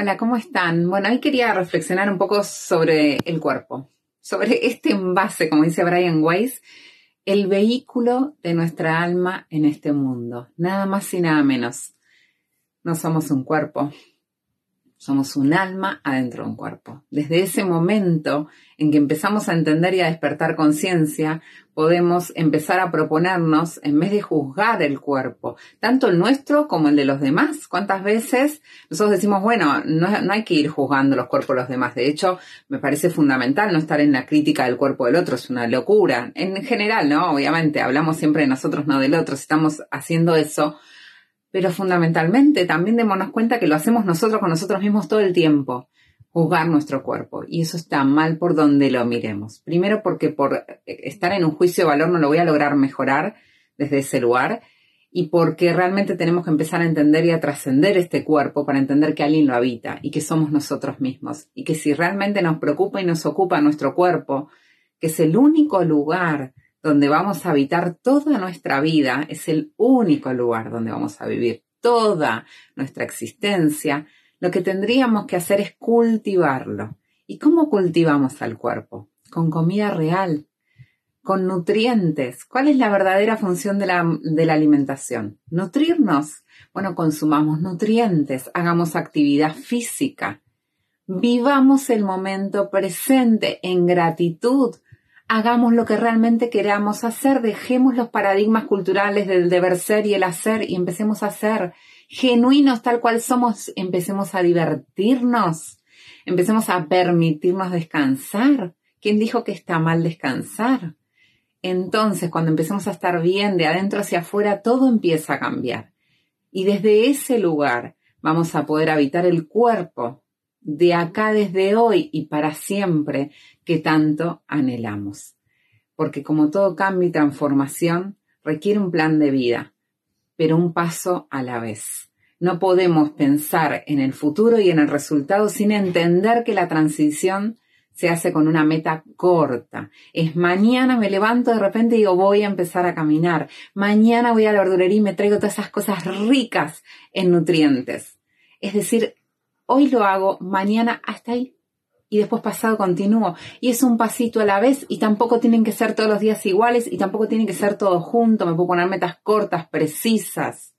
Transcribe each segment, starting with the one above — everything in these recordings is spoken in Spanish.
Hola, ¿cómo están? Bueno, hoy quería reflexionar un poco sobre el cuerpo, sobre este envase, como dice Brian Weiss, el vehículo de nuestra alma en este mundo, nada más y nada menos. No somos un cuerpo, somos un alma adentro de un cuerpo. Desde ese momento en que empezamos a entender y a despertar conciencia, podemos empezar a proponernos, en vez de juzgar el cuerpo, tanto el nuestro como el de los demás. ¿Cuántas veces nosotros decimos, bueno, no, hay que ir juzgando los cuerpos de los demás? De hecho, me parece fundamental no estar en la crítica del cuerpo del otro, es una locura. En general, ¿no? Obviamente, hablamos siempre de nosotros, no del otro. Si estamos haciendo eso, pero fundamentalmente también démonos cuenta que lo hacemos nosotros con nosotros mismos todo el tiempo, juzgar nuestro cuerpo. Y eso está mal por donde lo miremos. Primero porque por estar en un juicio de valor no lo voy a lograr mejorar desde ese lugar y porque realmente tenemos que empezar a entender y a trascender este cuerpo para entender que alguien lo habita y que somos nosotros mismos. Y que si realmente nos preocupa y nos ocupa nuestro cuerpo, que es el único lugar donde vamos a habitar toda nuestra vida, es el único lugar donde vamos a vivir toda nuestra existencia, lo que tendríamos que hacer es cultivarlo. ¿Y cómo cultivamos al cuerpo? Con comida real, con nutrientes. ¿Cuál es la verdadera función de la, alimentación? Nutrirnos. Bueno, consumamos nutrientes, hagamos actividad física, vivamos el momento presente en gratitud hagamos lo que realmente queramos hacer, dejemos los paradigmas culturales del deber ser y el hacer y empecemos a ser genuinos tal cual somos, empecemos a divertirnos, empecemos a permitirnos descansar. ¿Quién dijo que está mal descansar? Entonces, cuando empecemos a estar bien de adentro hacia afuera, todo empieza a cambiar. Y desde ese lugar vamos a poder habitar el cuerpo de acá desde hoy y para siempre que tanto anhelamos. Porque como todo cambio y transformación, requiere un plan de vida, pero un paso a la vez. No podemos pensar en el futuro y en el resultado sin entender que la transición se hace con una meta corta. Es mañana me levanto de repente y digo voy a empezar a caminar. Mañana voy a la verdulería y me traigo todas esas cosas ricas en nutrientes. Es decir, hoy lo hago, mañana hasta ahí. Y después pasado continúo. Y es un pasito a la vez y tampoco tienen que ser todos los días iguales y tampoco tienen que ser todos juntos. Me puedo poner metas cortas, precisas.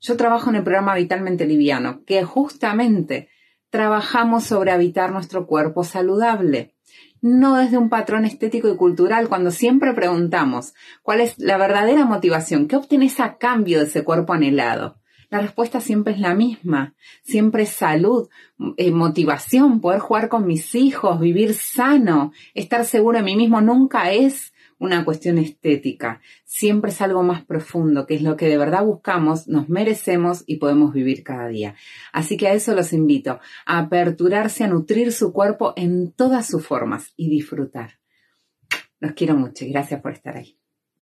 Yo trabajo en el programa Vitalmente Liviano, que justamente trabajamos sobre habitar nuestro cuerpo saludable. No desde un patrón estético y cultural, cuando siempre preguntamos cuál es la verdadera motivación, qué obtienes a cambio de ese cuerpo anhelado. La respuesta siempre es la misma, siempre es salud, eh, motivación, poder jugar con mis hijos, vivir sano, estar seguro de mí mismo, nunca es una cuestión estética, siempre es algo más profundo, que es lo que de verdad buscamos, nos merecemos y podemos vivir cada día. Así que a eso los invito, a aperturarse, a nutrir su cuerpo en todas sus formas y disfrutar. Los quiero mucho y gracias por estar ahí.